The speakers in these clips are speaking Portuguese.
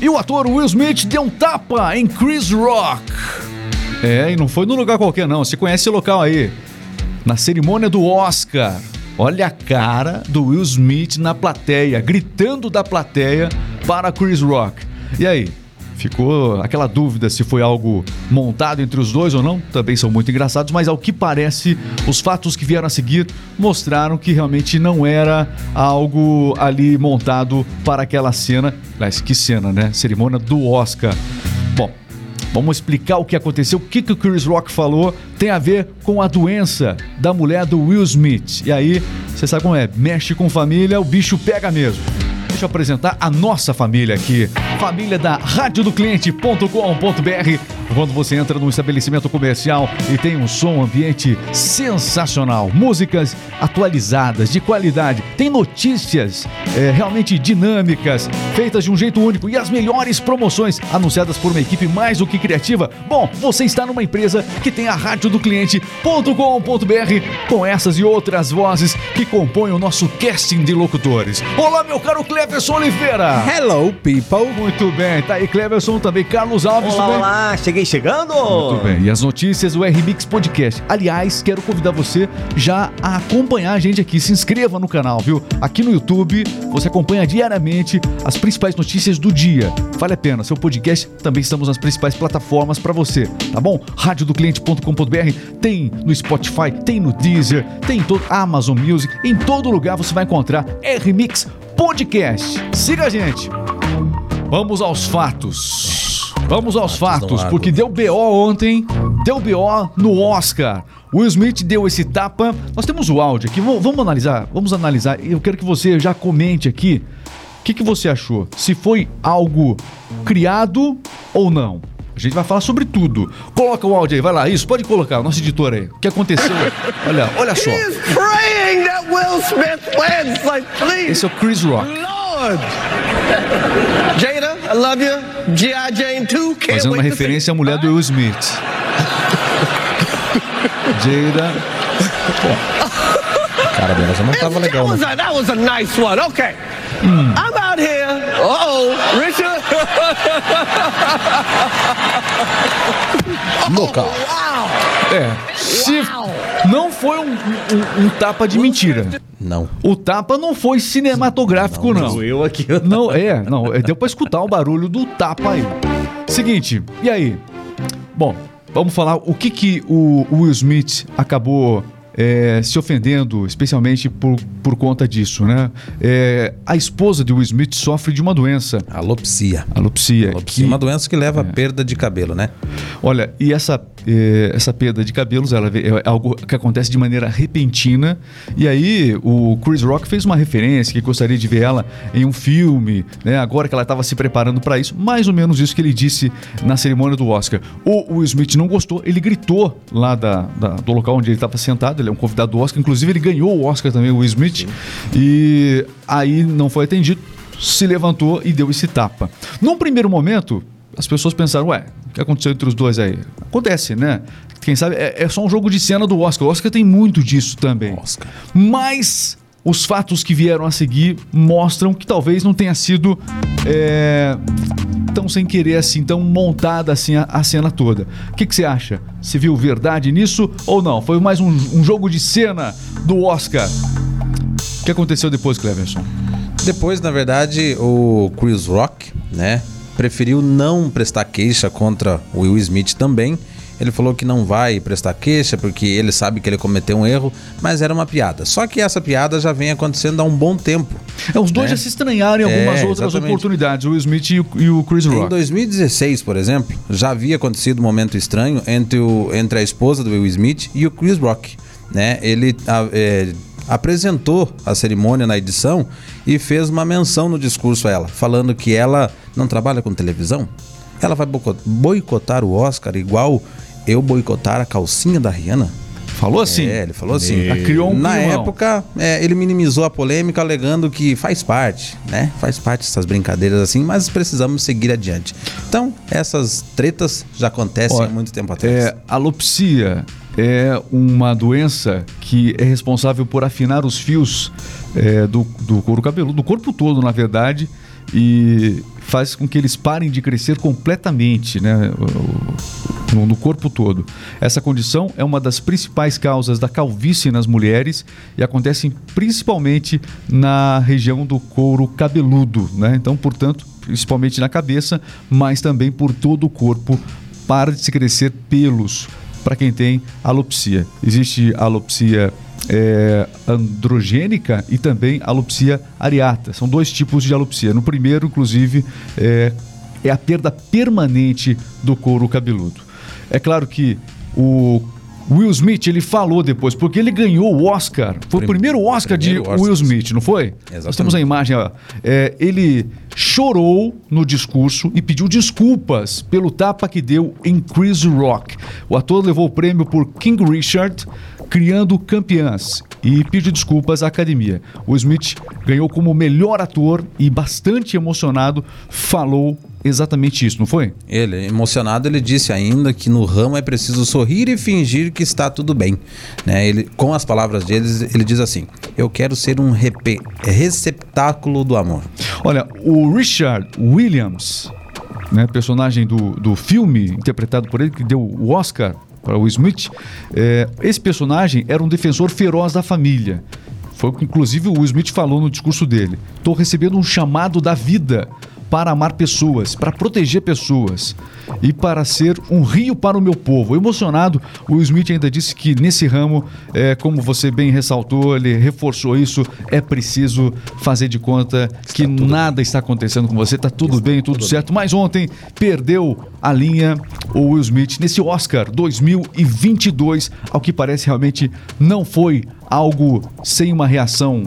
E o ator Will Smith deu um tapa em Chris Rock. É, e não foi num lugar qualquer não. Você conhece esse local aí? Na cerimônia do Oscar. Olha a cara do Will Smith na plateia, gritando da plateia para Chris Rock. E aí? Ficou aquela dúvida se foi algo montado entre os dois ou não. Também são muito engraçados, mas ao que parece, os fatos que vieram a seguir mostraram que realmente não era algo ali montado para aquela cena. Mas que cena, né? Cerimônia do Oscar. Bom, Vamos explicar o que aconteceu, o que, que o Chris Rock falou tem a ver com a doença da mulher do Will Smith. E aí, você sabe como é, mexe com família, o bicho pega mesmo. Deixa eu apresentar a nossa família aqui. Família da radiodocliente.com.br quando você entra num estabelecimento comercial e tem um som ambiente sensacional, músicas atualizadas, de qualidade, tem notícias é, realmente dinâmicas, feitas de um jeito único e as melhores promoções anunciadas por uma equipe mais do que criativa. Bom, você está numa empresa que tem a rádio do cliente.com.br com essas e outras vozes que compõem o nosso casting de locutores. Olá, meu caro Cleverson Oliveira. Hello, people. Muito bem, tá aí Cleverson também, Carlos Alves. Olá, olá, cheguei chegando! Muito bem. E as notícias do RMix Podcast. Aliás, quero convidar você já a acompanhar a gente aqui. Se inscreva no canal, viu? Aqui no YouTube, você acompanha diariamente as principais notícias do dia. Vale a pena. Seu podcast também estamos nas principais plataformas para você, tá bom? radiodocliente.com.br tem no Spotify, tem no Deezer, tem em todo Amazon Music, em todo lugar você vai encontrar RMix Podcast. Siga a gente. Vamos aos fatos. Vamos aos fatos, porque deu BO ontem, deu BO no Oscar. Will Smith deu esse tapa. Nós temos o áudio aqui, vamos analisar, vamos analisar. Eu quero que você já comente aqui o que, que você achou. Se foi algo criado ou não. A gente vai falar sobre tudo. Coloca o áudio aí, vai lá. Isso, pode colocar, nosso editor aí. O que aconteceu? olha, olha só. Esse é o Chris Rock. Lord. Jada, I love you. G.I. Jane 2. Fazendo uma referência à mulher do Will Smith. Jada. Cara dela já não tava legal, né? That was a nice one. Okay. Hmm. I'm out here. Uh oh, Richard. Local. É. Se não foi um, um, um, tapa de mentira. Não. O tapa não foi cinematográfico, não. não. Eu aqui. Não, é, não. É, deu pra escutar o barulho do tapa aí. Seguinte, e aí? Bom, vamos falar o que que o Will Smith acabou é, se ofendendo, especialmente por, por conta disso, né? É, a esposa de Will Smith sofre de uma doença. Alopsia. Alopsia. Alopsia, que, uma doença que leva é. à perda de cabelo, né? Olha, e essa, é, essa perda de cabelos ela é algo que acontece de maneira repentina. E aí o Chris Rock fez uma referência que gostaria de ver ela em um filme, né? Agora que ela estava se preparando para isso, mais ou menos isso que ele disse na cerimônia do Oscar. O Will Smith não gostou, ele gritou lá da, da do local onde ele estava sentado. Ele é um convidado do Oscar, inclusive ele ganhou o Oscar também, o Will Smith. E aí não foi atendido, se levantou e deu esse tapa. Num primeiro momento, as pessoas pensaram, ué, que aconteceu entre os dois aí? Acontece, né? Quem sabe é, é só um jogo de cena do Oscar. O Oscar tem muito disso também. Oscar. Mas os fatos que vieram a seguir mostram que talvez não tenha sido é, tão sem querer assim, tão montada assim a, a cena toda. O que, que, você acha? Você viu verdade nisso ou não? Foi mais um, um jogo de cena do Oscar? O que aconteceu depois, Cleverson? Depois, na verdade, o Chris Rock, né, preferiu não prestar queixa contra o Will Smith também ele falou que não vai prestar queixa porque ele sabe que ele cometeu um erro, mas era uma piada. Só que essa piada já vem acontecendo há um bom tempo. É, os dois né? já se estranharam em algumas é, outras exatamente. oportunidades, o Will Smith e o, e o, Chris Rock. Em 2016, por exemplo, já havia acontecido um momento estranho entre, o, entre a esposa do Will Smith e o Chris Rock. Né? Ele a, é, apresentou a cerimônia na edição e fez uma menção no discurso a ela, falando que ela não trabalha com televisão. Ela vai boicotar o Oscar igual eu boicotar a calcinha da Rihanna? Falou assim? É, ele falou assim. E... criou um Na época, é, ele minimizou a polêmica, alegando que faz parte, né? Faz parte dessas brincadeiras assim, mas precisamos seguir adiante. Então, essas tretas já acontecem há muito tempo atrás. É, alopsia é uma doença que é responsável por afinar os fios é, do, do couro cabeludo, do corpo todo, na verdade, e faz com que eles parem de crescer completamente, né? No, no corpo todo. Essa condição é uma das principais causas da calvície nas mulheres e acontece principalmente na região do couro cabeludo, né? Então, portanto, principalmente na cabeça, mas também por todo o corpo, para de se crescer pelos para quem tem alopecia. Existe alopecia é, androgênica e também alopecia areata. São dois tipos de alopecia. No primeiro, inclusive, é, é a perda permanente do couro cabeludo. É claro que o Will Smith, ele falou depois, porque ele ganhou o Oscar. Foi o primeiro Oscar primeiro de Oscar. Will Smith, não foi? Exatamente. Nós temos a imagem, ó. É, ele chorou no discurso e pediu desculpas pelo tapa que deu em Chris Rock. O ator levou o prêmio por King Richard, criando campeãs e pediu desculpas à academia. O Smith ganhou como melhor ator e, bastante emocionado, falou exatamente isso, não foi? Ele, emocionado, ele disse ainda que no ramo é preciso sorrir e fingir que está tudo bem. Né? Ele, com as palavras dele, ele diz assim: Eu quero ser um receptáculo do amor. Olha, o Richard Williams, né, personagem do, do filme interpretado por ele, que deu o Oscar para o Smith, é, esse personagem era um defensor feroz da família. Foi o que, inclusive, o Smith falou no discurso dele. Estou recebendo um chamado da vida para amar pessoas, para proteger pessoas e para ser um rio para o meu povo. Emocionado, o Will Smith ainda disse que nesse ramo, é, como você bem ressaltou, ele reforçou isso, é preciso fazer de conta está que nada bem. está acontecendo com você, está tudo está bem, tudo, tudo certo. Bem. Mas ontem perdeu a linha o Will Smith nesse Oscar 2022, ao que parece realmente não foi algo sem uma reação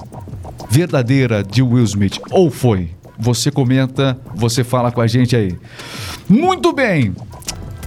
verdadeira de Will Smith. Ou foi? Você comenta, você fala com a gente aí. Muito bem.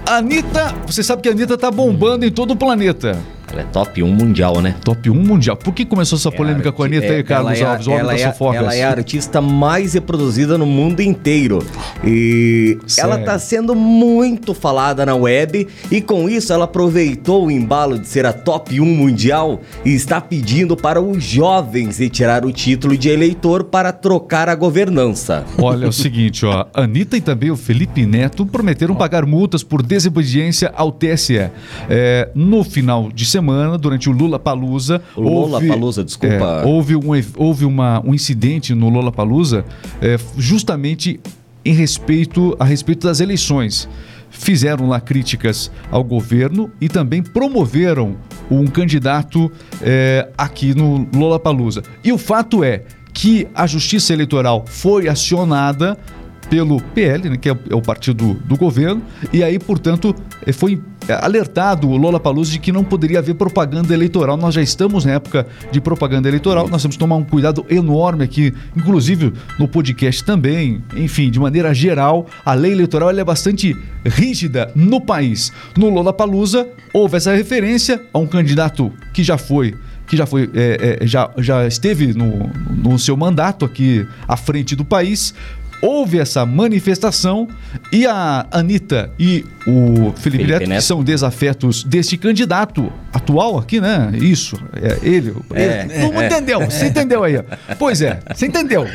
Anitta, você sabe que a Anitta tá bombando em todo o planeta. Ela é top 1 mundial, né? Top 1 mundial. Por que começou essa é polêmica é com a Anitta é, aí, Carlos é, Alves, ela, é, ela é a artista mais reproduzida no mundo inteiro. E Sério? ela tá sendo muito falada na web e com isso ela aproveitou o embalo de ser a top 1 mundial e está pedindo para os jovens retirar o título de eleitor para trocar a governança. Olha, é o seguinte, ó. Anitta e também o Felipe Neto prometeram pagar multas por desobediência ao TSE. É, no final de semana, durante o Lula Palusa. Lula Palusa, desculpa. É, houve um, houve uma, um incidente no Lula Palusa é, justamente em respeito a respeito das eleições. Fizeram lá críticas ao governo e também promoveram um candidato é, aqui no Lula Palusa. E o fato é que a Justiça Eleitoral foi acionada pelo PL, né, que é o, é o partido do, governo, e aí, portanto, eh, foi eh, alertado o Lola Paluso de que não poderia haver propaganda eleitoral. Nós já estamos na época de propaganda eleitoral, nós temos que tomar um cuidado enorme aqui, inclusive no podcast também. Enfim, de maneira geral, a lei eleitoral é bastante rígida no país. No Lola Palusa houve essa referência a um candidato que já foi que já foi é, é, já, já esteve no, no seu mandato aqui à frente do país, houve essa manifestação e a Anitta e o Felipe, Felipe Neto, Neto, que são desafetos deste candidato atual aqui, né? Isso, é ele. É, ele não é, entendeu, é. você entendeu aí. Pois é, você entendeu.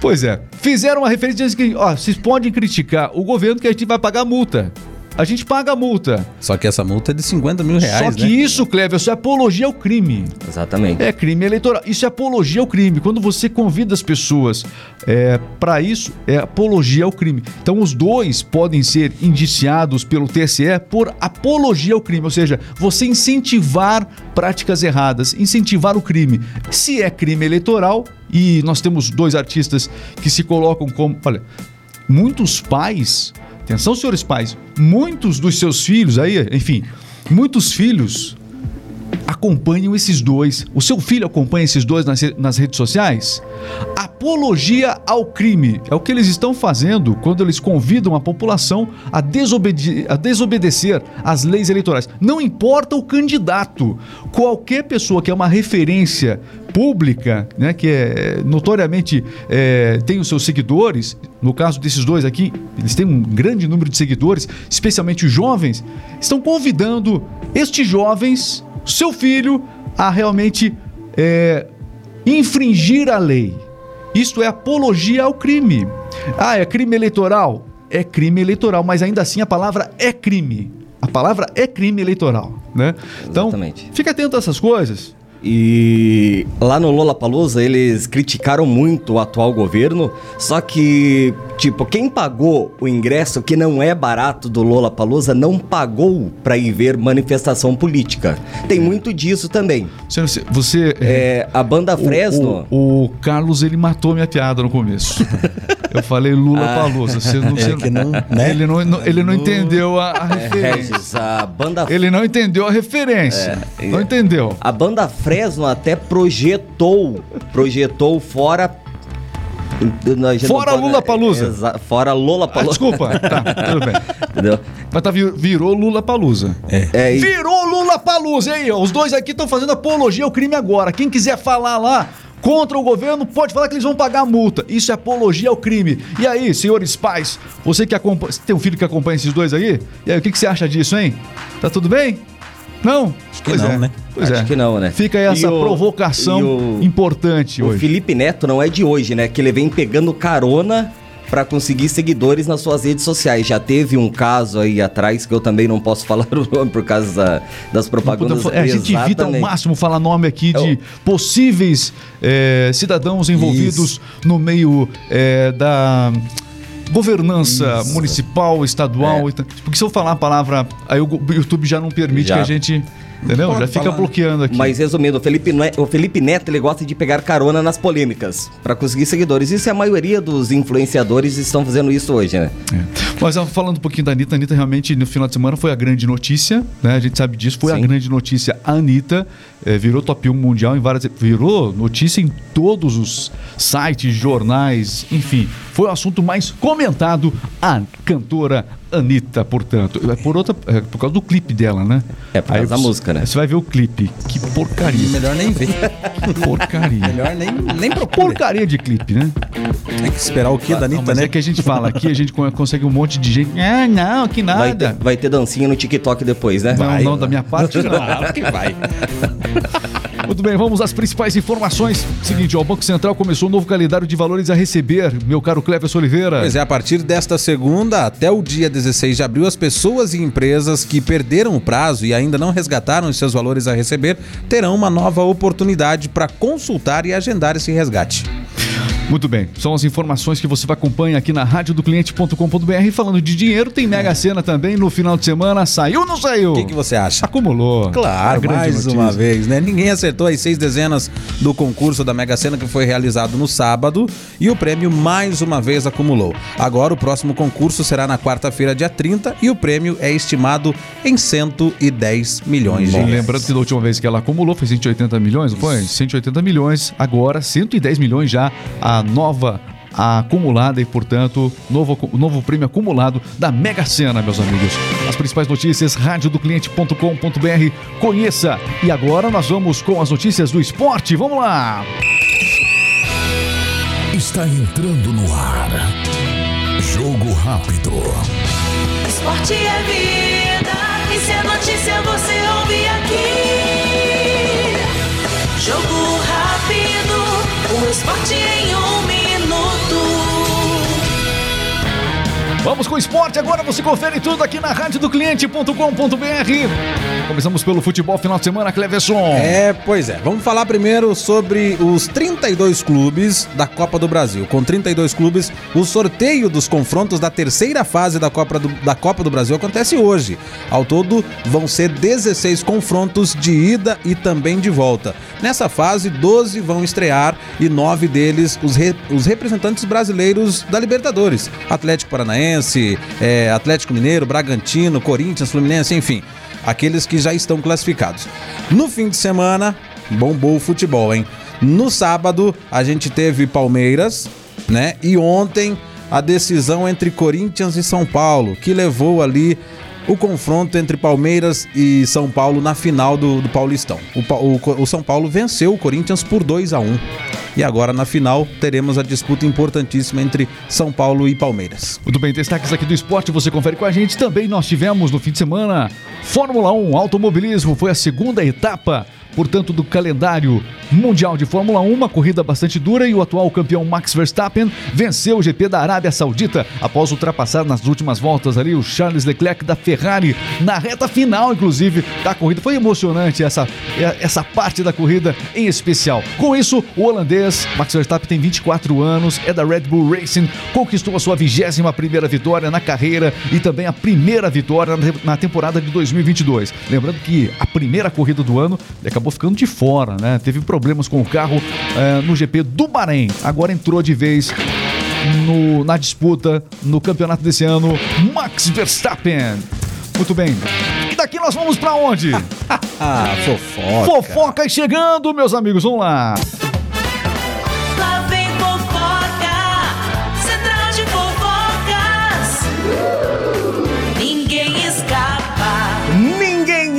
Pois é. Fizeram uma referência dizendo que, ó, vocês podem criticar o governo que a gente vai pagar multa a gente paga a multa. Só que essa multa é de 50 mil reais. Só que né? isso, Cleber, isso é apologia ao crime. Exatamente. É crime eleitoral. Isso é apologia ao crime. Quando você convida as pessoas é, para isso, é apologia ao crime. Então, os dois podem ser indiciados pelo TSE por apologia ao crime, ou seja, você incentivar práticas erradas, incentivar o crime. Se é crime eleitoral, e nós temos dois artistas que se colocam como. Olha, muitos pais Atenção, senhores pais, muitos dos seus filhos aí, enfim, muitos filhos acompanham esses dois. O seu filho acompanha esses dois nas, nas redes sociais? Apologia ao crime é o que eles estão fazendo quando eles convidam a população a, desobede a desobedecer às leis eleitorais. Não importa o candidato, qualquer pessoa que é uma referência pública, né, que é notoriamente é, tem os seus seguidores, no caso desses dois aqui, eles têm um grande número de seguidores, especialmente os jovens, estão convidando estes jovens seu filho a realmente é, infringir a lei. Isto é apologia ao crime. Ah, é crime eleitoral? É crime eleitoral, mas ainda assim a palavra é crime. A palavra é crime eleitoral, né? Então, Exatamente. fica atento a essas coisas. E lá no Lollapalooza eles criticaram muito o atual governo, só que, tipo, quem pagou o ingresso que não é barato do Lollapalooza não pagou pra ir ver manifestação política. Tem muito disso também. Você, você É, a banda o- Fresno... O, o Carlos, ele matou minha piada no começo. Eu falei Lula Ah. Palusa. Você não, você que não, né? Ele não, não- ele não entendeu a, a É, referência. Regis, a banda Ele não entendeu a referência. É, não entendeu. A banda Fresno até projetou, projetou fora. Fora pode- Lollapalooza. Exa- Fora Ah, Lollapalooza. desculpa. Tá, tudo bem. Entendeu? Mas tá, vir- virou Lula Palusa. É, e- Virou Lula Palusa. Aí, ó, os dois aqui estão fazendo apologia ao crime agora. Quem quiser falar lá contra o governo, pode falar que eles vão pagar a multa. Isso é apologia ao crime. E aí, senhores pais, você que acompanha. Você tem um filho que acompanha esses dois aí? E aí, o que, que você acha disso, hein? Tá tudo bem? Não? Acho que não, né? Pois Acho é. que não, né? Fica aí essa o- provocação o- importante o hoje. Felipe Neto não é de hoje, né? Que ele vem pegando carona pra conseguir seguidores nas suas redes sociais. Já teve um caso aí atrás que eu também não posso falar o nome por causa da- das propagandas. É, a gente evita ao máximo falar nome aqui de Eu- possíveis é, cidadãos envolvidos no meio é, da governança municipal, estadual. tal. Porque se eu falar a palavra, aí o o YouTube já não permite Já. que a gente. Entendeu? Pode já fica falar. bloqueando aqui. Mas resumindo, o Felipe, Ne- o Felipe Neto ele gosta de pegar carona nas polêmicas pra conseguir seguidores. Isso é a maioria dos influenciadores estão fazendo isso hoje, né? É. Mas falando um pouquinho da Anitta, a Anitta realmente no final de semana foi a grande notícia, né? A gente sabe disso, foi a Sim. grande notícia. A Anitta eh, virou top 1 mundial em várias. Virou notícia em todos os sites, jornais, enfim. Foi o assunto mais comentado. A cantora Anitta, portanto. É por, outra, é por causa do clipe dela, né? É, por causa da você- música, né? Você vai ver o clipe. Que porcaria. Melhor nem ver. Que porcaria. Melhor nem, nem procura. Porcaria de clipe, né? Tem que esperar o que da Não, Anitta, mas né? é que a gente fala aqui, a gente co- consegue um monte de gente. Ah, não, que nada. Vai ter, vai ter dancinha no TikTok depois, né? Não, não, da minha parte não. Claro que vai. Muito bem, vamos às principais informações. Seguinte, ó, o Banco Central começou um novo calendário de valores a receber, meu caro Cleves Oliveira. Pois é, a partir desta segunda até o dia 16 de abril, as pessoas e empresas que perderam o prazo e ainda não resgataram os seus valores a receber terão uma nova oportunidade para consultar e agendar esse resgate. Muito bem, são as informações que você acompanha aqui na radiodocliente.com.br. Falando de dinheiro, tem Mega Sena também no final de semana. Saiu ou não saiu? O que, que você acha? Acumulou. Claro, grande mais notícia. uma vez, né? Ninguém acertou as seis dezenas do concurso da Mega Sena que foi realizado no sábado e o prêmio mais uma vez acumulou. Agora o próximo concurso será na quarta-feira, dia 30, e o prêmio é estimado em 110 milhões de reais. lembrando que da última vez que ela acumulou foi 180 milhões, não foi? 180 milhões, agora 110 milhões já a nova a acumulada e, portanto, novo, novo prêmio acumulado da Mega Sena, meus amigos. As principais notícias, radiodocliente.com.br. Conheça. E agora nós vamos com as notícias do esporte. Vamos lá! Está entrando no ar. Jogo rápido. Esporte é vida, Vamos com o esporte. Agora você confere tudo aqui na radiodocliente.com.br. Começamos pelo futebol final de semana, Cleverson. É, pois é. Vamos falar primeiro sobre os 32 clubes da Copa do Brasil. Com 32 clubes, o sorteio dos confrontos da terceira fase da Copa do, da Copa do Brasil acontece hoje. Ao todo, vão ser 16 confrontos de ida e também de volta. Nessa fase, 12 vão estrear e 9 deles os, re- os representantes brasileiros da Libertadores. Atlético Paranaense, é, Atlético Mineiro, Bragantino, Corinthians, Fluminense, enfim aqueles que já estão classificados. No fim de semana, bombou o futebol, hein? No sábado, a gente teve Palmeiras, né? E ontem, a decisão entre Corinthians e São Paulo, que levou ali o confronto entre Palmeiras e São Paulo na final do, do Paulistão. O, o o São Paulo venceu o Corinthians por 2 a 1 E agora, na final, teremos a disputa importantíssima entre São Paulo e Palmeiras. Muito bem, destaques aqui do esporte, você confere com a gente. Também nós tivemos no fim de semana Fórmula 1 Automobilismo, foi a segunda etapa portanto, do calendário mundial de Fórmula 1, uma corrida bastante dura e o atual campeão Max Verstappen venceu o GP da Arábia Saudita após ultrapassar nas últimas voltas ali o Charles Leclerc da Ferrari na reta final, inclusive, da corrida. Foi emocionante essa, essa parte da corrida em especial. Com isso, o holandês Max Verstappen tem 24 anos, é da Red Bull Racing, conquistou a sua 21 primeira vitória na carreira e também a primeira vitória na temporada de 2022. Lembrando que a primeira corrida do ano ele acabou ficando de fora, né? Teve problemas com o carro eh, no GP do Bahrein. Agora entrou de vez no- na disputa no campeonato desse ano, Max Verstappen. Muito bem. E daqui nós vamos pra onde? Ah, fofoca. Fofoca chegando, meus amigos. Vamos. Lá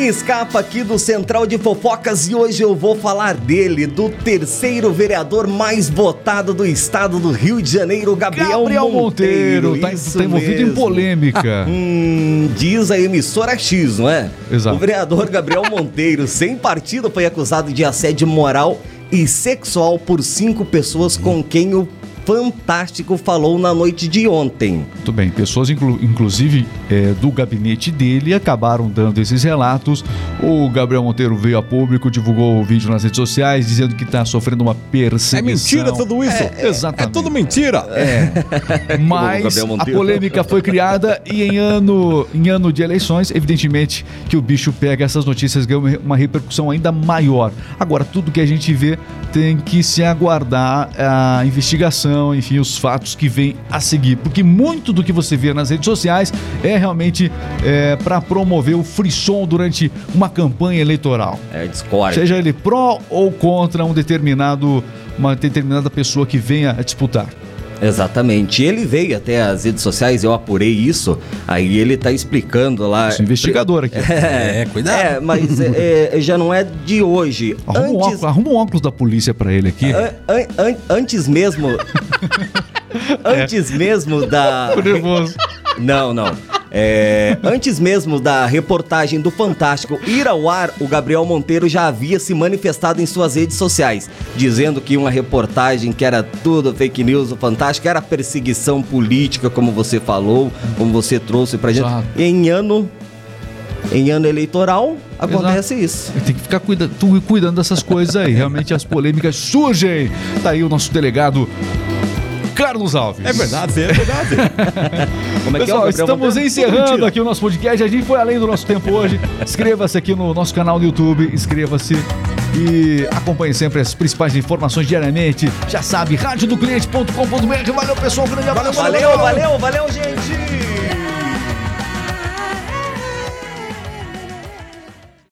Escapa aqui do Central de Fofocas e hoje eu vou falar dele, do terceiro vereador mais votado do estado do Rio de Janeiro, Gabriel, Gabriel Monteiro. Monteiro, tá, Isso tá envolvido em mesmo. polêmica. Hum, diz a emissora X, não é? Exato. O vereador Gabriel Monteiro, sem partido, foi acusado de assédio moral e sexual por cinco pessoas com quem o Fantástico falou na noite de ontem. Muito bem, pessoas inclu- inclusive é, do gabinete dele acabaram dando esses relatos. O Gabriel Monteiro veio a público, divulgou o vídeo nas redes sociais, dizendo que está sofrendo uma perseguição. É mentira tudo isso? É, exatamente. É tudo mentira. Mas Gabriel a Monteiro. polêmica foi criada e em ano, em ano de eleições, evidentemente que o bicho pega essas notícias ganha uma repercussão ainda maior. Agora, tudo que a gente vê tem que se aguardar a investigação, enfim, os fatos que vêm a seguir. Porque muito do que você vê nas redes sociais é realmente para promover o frisson durante uma campanha eleitoral. É discórdia. Seja ele pró ou contra um determinado, uma determinada pessoa que venha a disputar. Exatamente. Ele veio até as redes sociais, eu apurei isso. Aí ele tá explicando lá. Sou investigador aqui. É, cuidado. É, mas é, é, já não é de hoje. Arruma, um Antes, óculos, arruma um óculos da polícia pra ele aqui. an- an- an- antes mesmo. Antes mesmo da. Tô nervoso. Não, não. É, antes mesmo da reportagem do Fantástico ir ao ar, o Gabriel Monteiro já havia se manifestado em suas redes sociais, dizendo que uma reportagem que era tudo fake news do Fantástico era perseguição política, como você falou, como você trouxe pra gente. Exato. Em ano, em ano eleitoral, acontece isso. Tem que ficar cuida, tu- cuidando dessas coisas aí. Realmente as polêmicas surgem. Tá aí o nosso delegado Carlos Alves. É verdade, é verdade. Como é que é Pessoal, estamos encerrando aqui o nosso podcast. A gente foi além do nosso tempo hoje. Inscreva-se aqui no nosso canal do YouTube. Inscreva-se e acompanhe sempre as principais informações diariamente. Já sabe, radiodocliente.com.br. Valeu, pessoal. Um grande abraço. Valeu, valeu, valeu, gente!